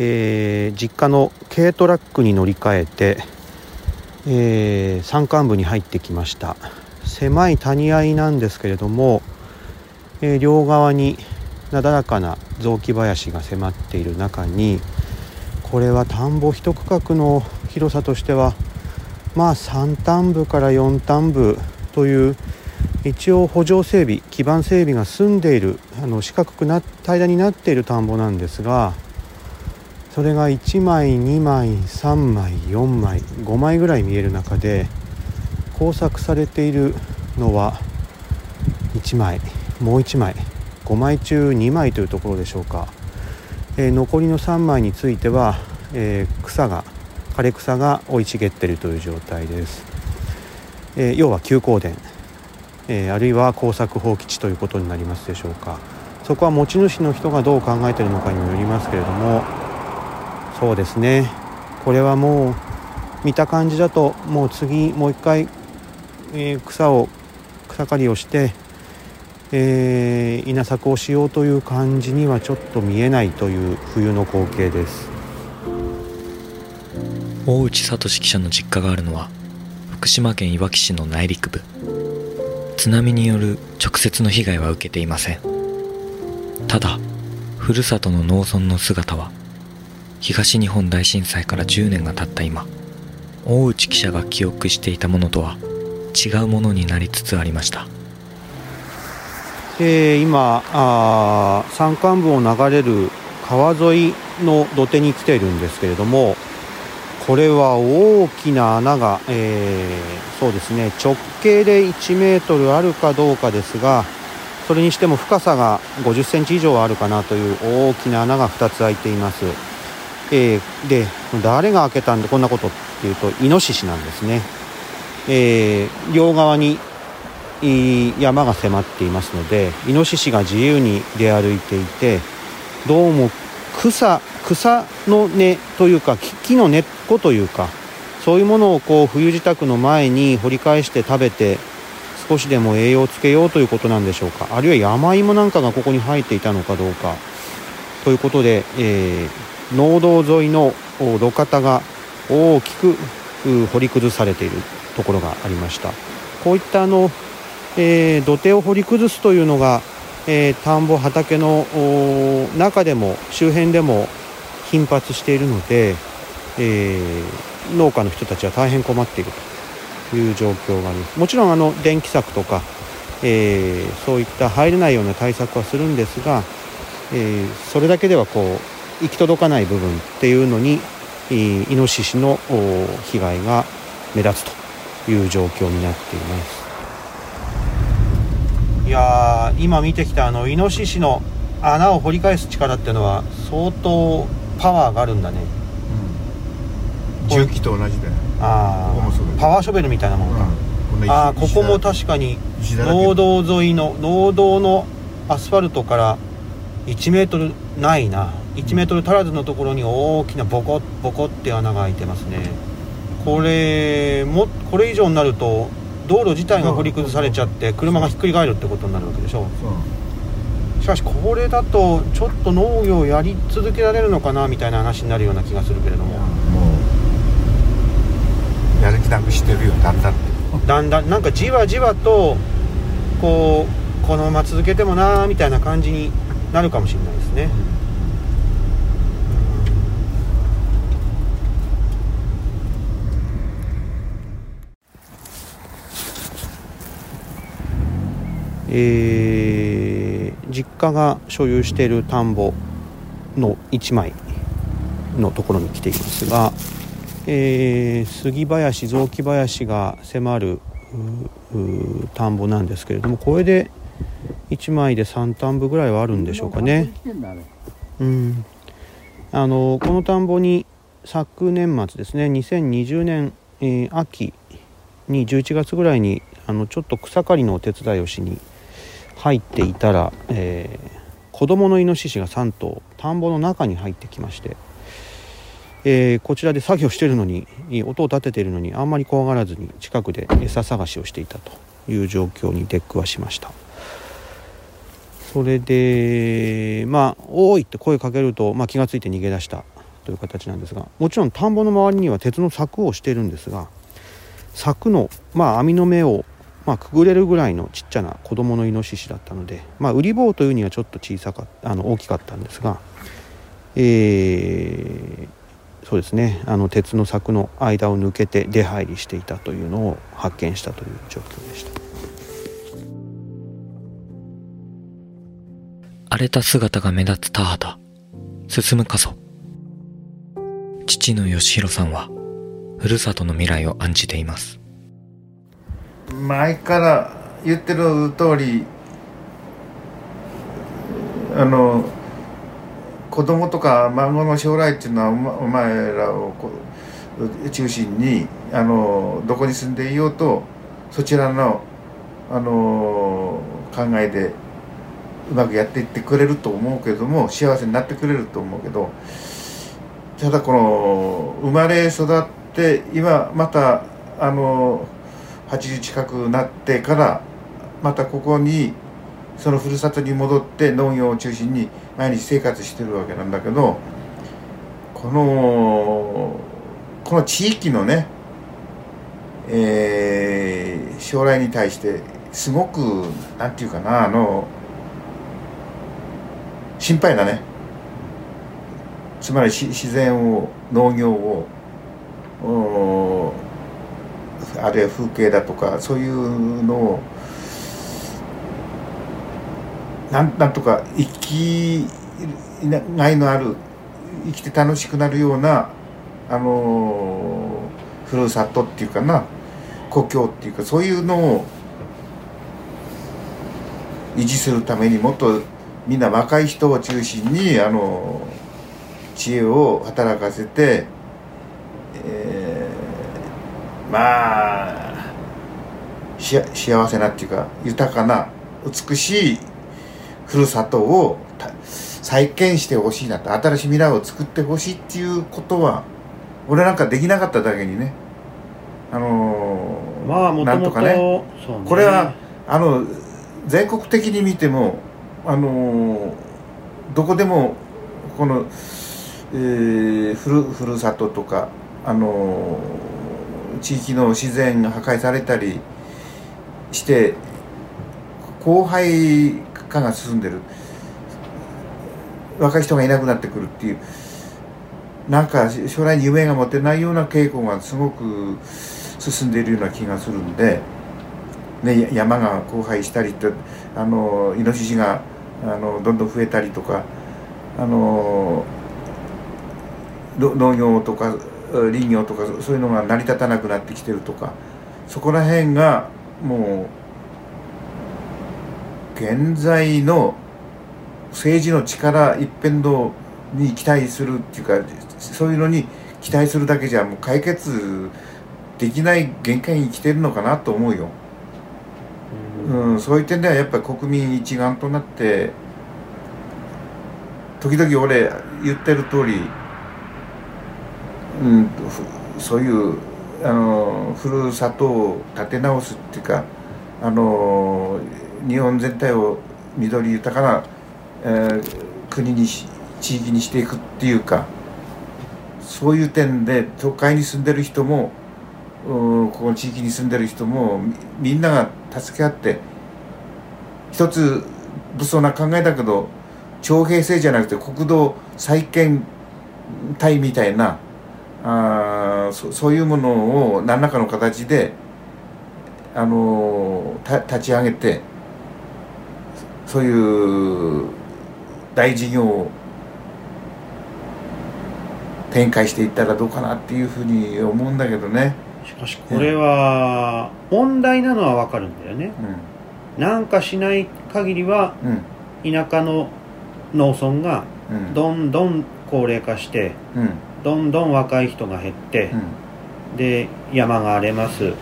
えー、実家の軽トラックに乗り換えて、えー、山間部に入ってきました。狭い谷合なんですけれども、えー、両側になだらかな雑木林が迫っている中にこれは田んぼ一区画の広さとしてはまあ3単部から4単部という一応補助整備基盤整備が済んでいるあの四角くな平らになっている田んぼなんですがそれが1枚2枚3枚4枚5枚ぐらい見える中で工作されているのは1枚もう1枚5枚中2枚というところでしょうか、えー、残りの3枚については、えー、草が枯れ草が生い茂っているという状態です、えー、要は休耕田え、あるいは耕作放棄地ということになりますでしょうか。そこは持ち主の人がどう考えているのかにもよりますけれどもそうですね。これはもう見た感じだともう次もう一回、えー、草を草刈りをして、えー、稲作をしようという感じにはちょっと見えないという冬の光景です。大内聡記者の実家があるのは福島県いわき市の内陸部。津波による直接の被害は受けていません。ただふるさとの農村の姿は東日本大震災から10年が経った今大内記者が記憶していたものとは違うものになりつつありました。え、今あ山間部を流れる川沿いの土手に来ているんですけれどもこれは大きな穴が、えー、そうですね直径で1メートルあるかどうかですがそれにしても深さが50センチ以上あるかなという大きな穴が2つ開いています、えー、で誰が開けたんでこんなことっていうとイノシシなんですね、えー、両側に山が迫っていますのでイノシシが自由に出歩いていてどうも草草の根というか木の根っこというかそういうものをこう冬支度の前に掘り返して食べて少しでも栄養をつけようということなんでしょうか。あるいは山芋なんかがここに生えていたのかどうか。ということで、えー、農道沿いの路肩が大きく掘り崩されているところがありました。こういったあの、えー、土手を掘り崩すというのが、えー、田んぼ畑の中でも周辺でも頻発しているので、えー、農家の人たちは大変困っているという状況があります。もちろんあの電気柵とか、え、そういった入れないような対策はするんですが、え、それだけではこう行き届かない部分っていうのにイノシシの被害が目立つという状況になっています。いや今見てきたあのイノシシの穴を掘り返す力っていうのは相当パワーがあるんだね、うん、重機と同じでああパワーショベルみたいなもんか、うん、ああここも確かに農道沿いの農道のアスファルトから1メートルないな1メートル足らずのところに大きなボコッボコって穴が開いてますね。これもこれ以上になると道路自体が掘り崩されちゃって車がひっくり返るってことになるわけでしょしかしこれだとちょっと農業やり続けられるのかなみたいな話になるような気がするけれども。やる気なくしてるよだんだんだんだんなんかじわじわとこうこのまま続けてもなみたいな感じになるかもしれないですね、えー、実家が所有している田んぼの1枚のところに来ていますが、えー、杉林雑木林が迫る田んぼなんですけれどもこれで1枚で3田んぼぐらいはあるんでしょうかね。うん、あのこの田んぼに昨年末ですね2020年、えー、秋に11月ぐらいにあのちょっと草刈りのお手伝いをしに入っていたら、えー、子供のイノシシが3頭田んぼの中に入ってきまして、えー、こちらで作業しているのに音を立てているのにあんまり怖がらずに近くで餌探しをしていたという状況に出くわしましたそれでまあ「おい!」って声かけると、まあ、気が付いて逃げ出したという形なんですがもちろん田んぼの周りには鉄の柵をしているんですが柵の、まあ、網の目を、まあ、くぐれるぐらいのちっちゃな子供のイノシシだったので、まあ、ウリ棒というにはちょっと小さかあの大きかったんですが、えーそうですね。あの鉄の柵の間を抜けて出入りしていたというのを発見したという状況でした。荒れた姿が目立つ田畑。進む過疎。父の義弘さんはふるさとの未来を案じています。前から言ってる通りあの子供とか孫の将来っていうのはお前らを中心にあのどこに住んでいようとそちらのあの考えでうまくやっていってくれると思うけども幸せになってくれると思うけどただこの生まれ育って今またあの80近くなってからまたここにそのふるさとに戻って農業を中心に毎日生活してるわけなんだけどこのこの地域のね、えー将来に対してすごくなんていうかなあの心配だね。つまり自然を農業をあるいは風景だとかそういうのをなんなんとか生きがいのある生きて楽しくなるようなあのふるさとっていうかな故郷っていうかそういうのを維持するためにもっとみんな若い人を中心にあの知恵を働かせて、まあし幸せなっていうか豊かな美しいふるさとをた再建してほしいなと新しい未来を作ってほしいっていうことは俺なんかできなかっただけにね。あのーまあもともとなんとかね。ね。これはあの全国的に見てもあのどこでもこの、えーふるふるさととかあの地域の自然が破壊されたりして荒廃化が進んでる。若い人がいなくなってくるっていう。なんか将来に夢が持てないような傾向がすごく進んでいるような気がするんで、ね、山が荒廃したりってあのイノシシがあのどんどん増えたりとかあの農業とか林業とかそういうのが成り立たなくなってきてるとかそこら辺がもう現在の政治の力一辺倒に期待するっていうかそういうのに期待するだけじゃもう解決できない限界に来てるのかなと思うよ。うんうん、そういう点ではやっぱり国民一丸となって時々俺言ってる通り、うん、そういうあのふるさとを立て直すっていうかあの日本全体を緑豊かな、えー国にし地域にしていくっていうかそういう点で都会に住んでる人もうここの地域に住んでる人もみんなが助け合って一つ物騒な考えだけど徴兵制じゃなくて国土再建隊みたいなあーそそういうものを何らかの形で、あのーた立ち上げてそういう大事業を展開していったらどうかなっていうふうに思うんだけどね。しかしこれは問題なのはわかるんだよね。なんかしない限りはうんうん。田舎の農村がうん。どんどん高齢化してうんどんどん若い人が減ってうん。で山が荒れます。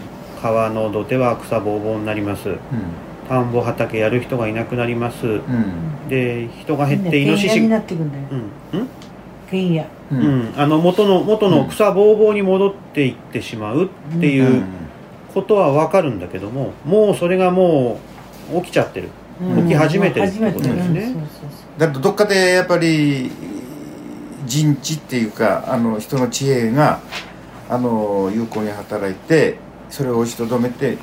川の土手は草ぼうぼうになります。田んぼ畑やる人がいなくなります。うん。うんで人が減ってイノシシになっていくんだよ。うん。うん？原野。ううん。ん、あの元の元の草ぼうぼうに戻っていってしまうっていうことはわかるんだけどももうそれがもう起きちゃってる。うん。起き始めてるってことですね。始めてる。うん。そうそうそう。だってどっかでやっぱり人知っていうかあの人の知恵があの有効に働いてそれを押しとどめて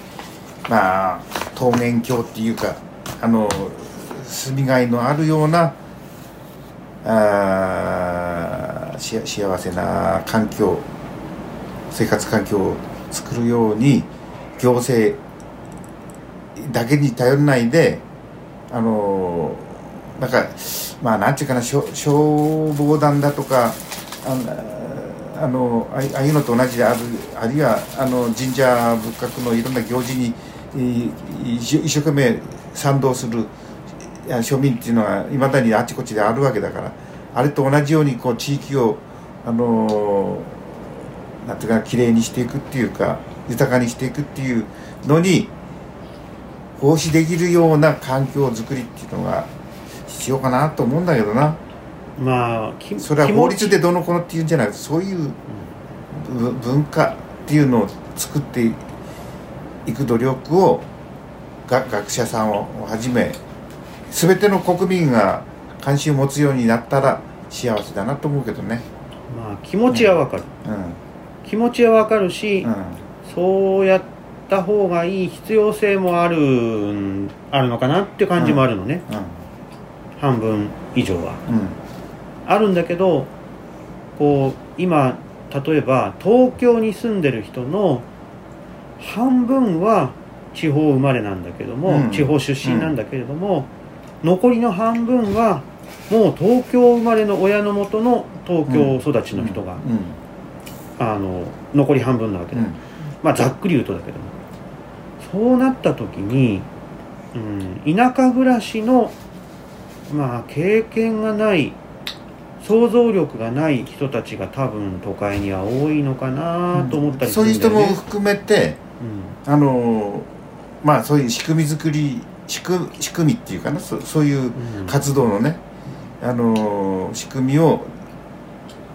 まあ桃源郷っていうかあの住みがいのあるようなあし幸せな環境生活環境を作るように行政だけに頼らないであのなんかまあなんていうかな消防団だとかあのあああいうのと同じであるあるいはあの神社仏閣のいろんな行事に一生懸命賛同する庶民っていうのはいまだにあちこちであるわけだからあれと同じようにこう地域をあのなんていうかきれいにしていくっていうか豊かにしていくっていうのに奉仕できるような環境づくりっていうのが必要かなと思うんだけどな。まあそれは法律でどのこのっていうんじゃなくてそういう文化っていうのを作っていく努力をが学者さんをはじめ全ての国民が関心を持つようになったら幸せだなと思うけどね。まあ気持ちはわかる、うん。気持ちはわかるし、うん。そうやった方がいい必要性もあるんあるのかなって感じもあるのね、半分以上は。うん。うんあるんだけどこう今例えば東京に住んでる人の半分は地方生まれなんだけども、うん。地方出身なんだけれども、残りの半分はもう東京生まれの親のもとの東京育ちの人が、あの残り半分なわけだ、うん。まあざっくり言うとだけども。そうなった時に、うん、田舎暮らしのまあ経験がない想像力がない人たちが多分都会には多いのかなと思ったりすそういう人るんだよね、も含めてあのまあそういう仕組み作り仕組仕組みっていうかなそそういううんうん。活動のね、あの仕組みを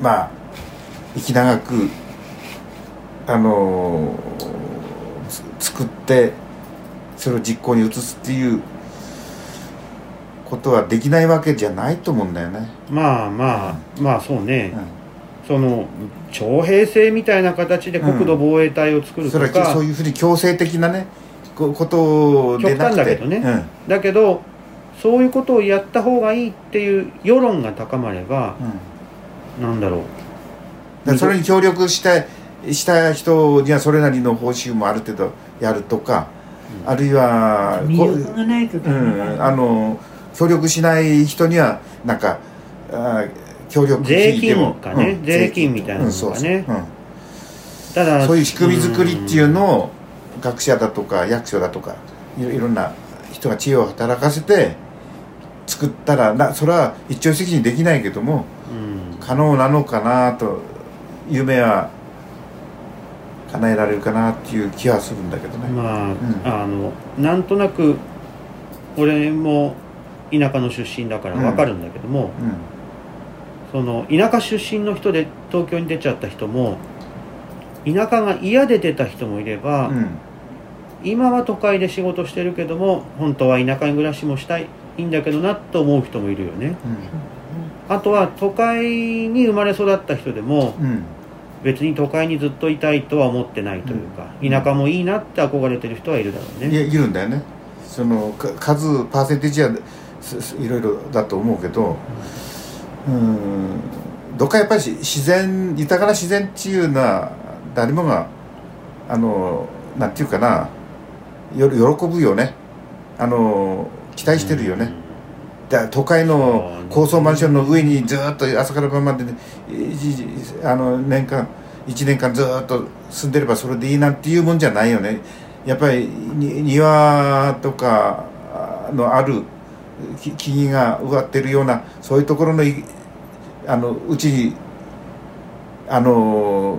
まあ生き長くあのつ作ってそれを実行に移すっていうことはできないわけじゃないと思うんだよね。まあまあまあそうね、うその徴兵制みたいな形で国土防衛隊を作ん、るとか、それはそういうふうに強制的なねこことでなくて。極端だけどね。だけどそういうことをやった方がいいっていう世論が高まればうん。うんなんだろう。それに協力したした人にはそれなりの報酬もある程度やるとか、あるいは魅こ力がないとうん、あの協力しない人にはなんかあ協力税金かね税金みたいなのがね。ただそういう仕組み作りっていうのを学者だとか役所だとかいろいろんな人が知恵を働かせて作ったらなそれは一朝一夕にできないけどもうん。可能なのかなと夢は叶えられるかなっていう気はするんだけどね。まあ、ん。あのなんとなく俺も田舎の出身だから分かるんだけども、うんその田舎出身の人で東京に出ちゃった人も田舎が嫌で出た人もいれば、うん。今は都会で仕事してるけども本当は田舎に暮らしもしたいいいんだけどなと思う人もいるよね。あとは都会に生まれ育った人でもうんうん。別に都会にずっといたいとは思ってないというか、うん。田舎もいいなって憧れてる人はいるだろうね。いやいるんだよね。そのか数パーセンテージはいろいろだと思うけどうんどっかやっぱりし自然豊かな自然っていうのは誰もがあのなんていうかなよ喜ぶよね。あの期待してるよね、だ都会の高層マンションの上にずっと朝から晩まで、ね、あの年間1年間ずっと住んでればそれでいいなんていうもんじゃないよね。やっぱりに庭とかのあるき木々が植わってるようなそういうところのいあのうちにあの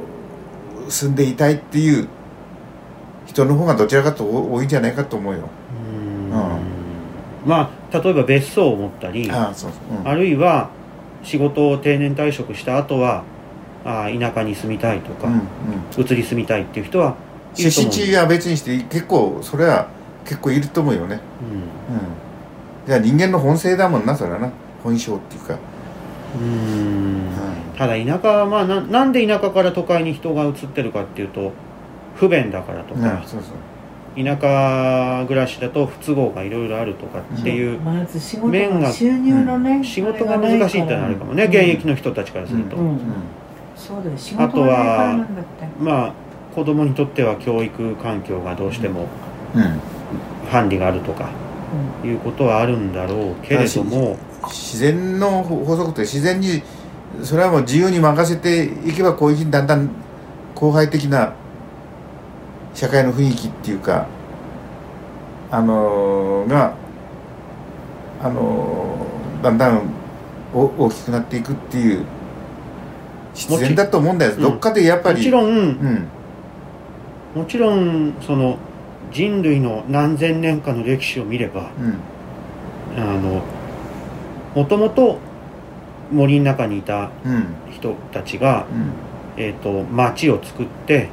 住んでいたいっていう人の方がどちらかと多いんじゃないかと思うよ。うん。うん。まあ例えば別荘を持ったりああそうそう、うん。あるいは仕事を定年退職した後はあ田舎に住みたいとか、うんうん。移り住みたいっていう人はいると出思う身地は別にして結構それは結構いると思うよね。うん。うんじゃあ人間の本性だもんなそれはな。本性っていうか。うん。ただ田舎はまあななんで田舎から都会に人が移ってるかっていうと不便だからとうんか、そうそう。田舎暮らしだと不都合がいろいろあるとかっていう、まず仕事面がが収入のね、仕事が難しいってのはあるかもね、現役の人たちからすると、うん。うん。そうだよ仕事がないからなんだって。まあ子供にとっては教育環境がどうしてもうん。ハンディがあるとかいうことはあるんだろうけれども。自然の法則って自然にそれはもう自由に任せていけばこういうふうにだんだん後輩的な社会の雰囲気っていうかあのーがあのーだんだんお大きくなっていくっていう必然だと思うんだよ、うん。どっかでやっぱりもちろん。うん。もちろんその人類の何千年かの歴史を見ればうん。あのもともと森の中にいたうん。人たちが、うん。えー、と町を作って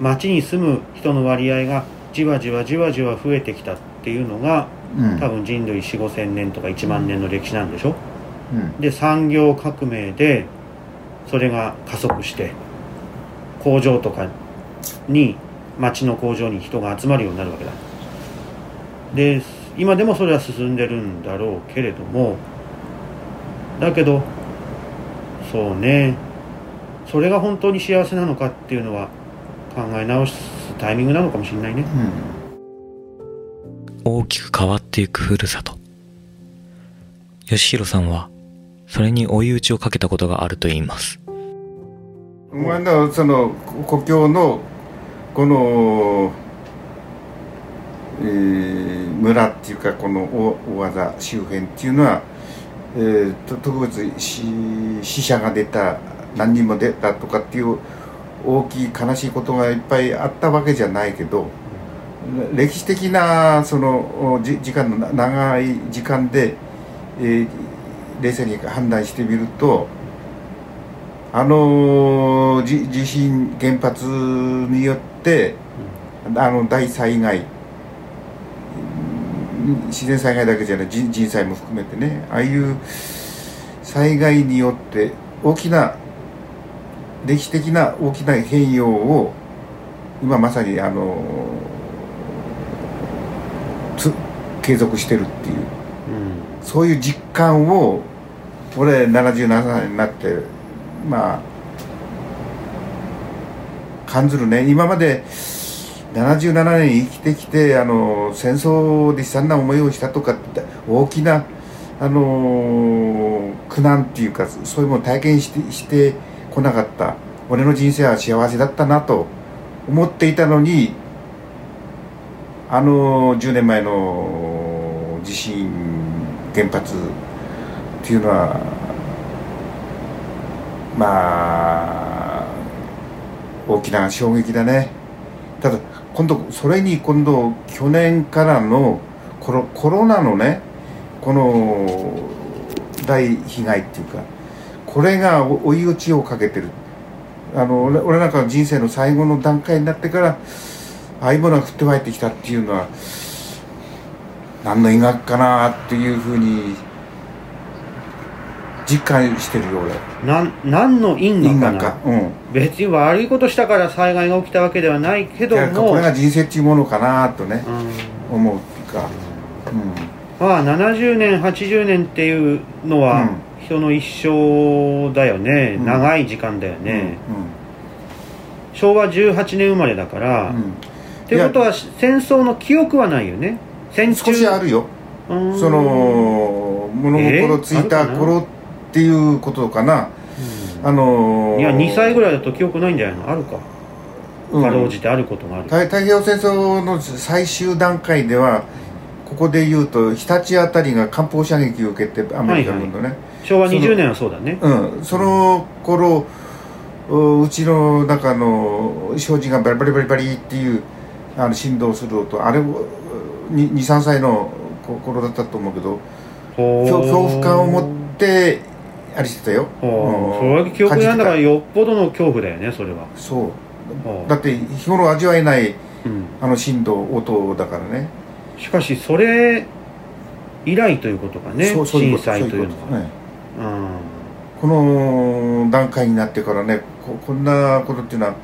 町に住む人の割合がじわじわじわじわ増えてきたっていうのがうん。多分人類4 5千年とか1万年の歴史なんでしょ？うん。で産業革命でそれが加速して工場とかに町の工場に人が集まるようになるわけだ。で今でもそれは進んでるんだろうけれどもだけどそうね。それが本当に幸せなのかっていうのは考え直すタイミングなのかもしれないね。大きく変わっていくふるさと。吉弘さんはそれに追い打ちをかけたことがあると言います。うん。まあその故郷のこの、えー村っていうかこの大大技周辺っていうのは、えーと特別死者が出た何人も出たとかっていう大きい悲しいことがいっぱいあったわけじゃないけど歴史的なその時間の長い時間で、えー冷静に判断してみるとあのじ地震原発によってあの大災害。うん自然災害だけじゃない人人災も含めてね。ああいう災害によって大きな歴史的な大きな変容を今まさにあのつ継続してるっていう。うん。そういう実感を俺77歳になってまあ感じるね。今まで77年生きてきてあの戦争で悲惨な思いをしたとか大きなあの苦難っていうかそういうものを体験してしてこなかった。俺の人生は幸せだったなと思っていたのにあの10年前の地震原発っていうのはまあ大きな衝撃だね。ただ今度それに今度去年からのコロコロナのねこの大被害っていうかこれが追い打ちをかけてる。あの俺俺なんかの人生の最後の段階になってからああいうものが降って湧いてきたっていうのは何の医学かなっていうふうに実感してるよ俺。なん何の因因果かな？果か。うん。別に悪いことしたから災害が起きたわけではないけども。これが人生っていうものかなとねうん。思うっていうか。うん。まあ70年80年っていうのは人の一生だよね、うん。長い時間だようん。ね、昭和18年生まれだから、うん。うんってことは戦争の記憶はないよね。戦中。少しあるよ。うん。その物心ついた頃っていうことかな。うん。あのー。いや2歳ぐらいだと記憶ないんじゃないの？あるか。うん。かろうじてあることがある、太太平洋戦争の最終段階ではここで言うと日立あたりが艦砲射撃を受けてアメリカ軍のね、昭和20年はそうだね。うん、その頃ううちの中の障子がバリバリバリバリっていうあの振動する音あれ23歳の頃だったと思うけど恐怖感を持ってあれしてたよ、ほううん。それは記憶なんだからよっぽどの恐怖だよねそれは。たそう。だって日頃味わえないうん。あの振動音だからね。しかしそれ以来ということかねそうそういう震こと災というのは。ねうんこの段階になってからねここんなことっていうのは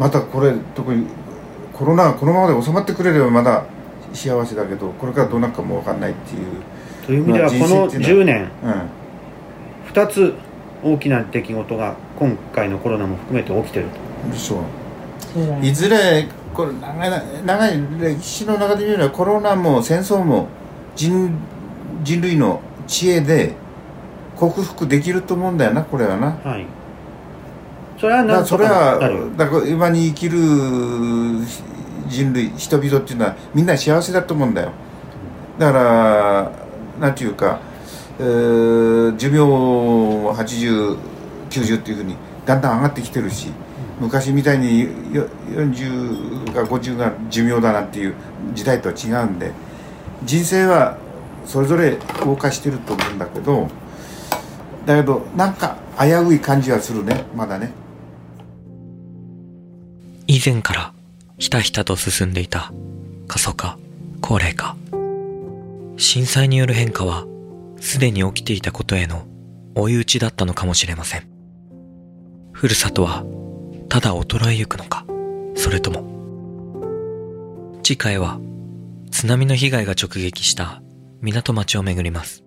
またこれ特にコロナがこのままで収まってくれればまだ幸せだけどこれからどうなるかも分かんないっていう、という意味ではまあこの人生っていうのは10年。う2つ大きな出来事が今回のコロナも含めて起きてると。ん、そう。いずれこれ長い長い歴史の中で見ればコロナも戦争も人人類の知恵で克服できると思うんだよなこれはな。はい。それは何それはだから今に生きる人類人々っていうのはみんな幸せだと思うんだよ。だからなんていうか、えー寿命も8090っていうふうにだんだん上がってきてるし昔みたいによ40か50が寿命だなっていう時代とは違うんで人生はそれぞれ謳歌してると思うんだけどだけどなんか危うい感じはするねまだね以前からひたひたと進んでいた過疎化、高齢化。震災による変化はすでに起きていたことへの追い打ちだったのかもしれません。ふるさとはただ衰えゆくのか、それとも。次回は津波の被害が直撃した港町を巡ります。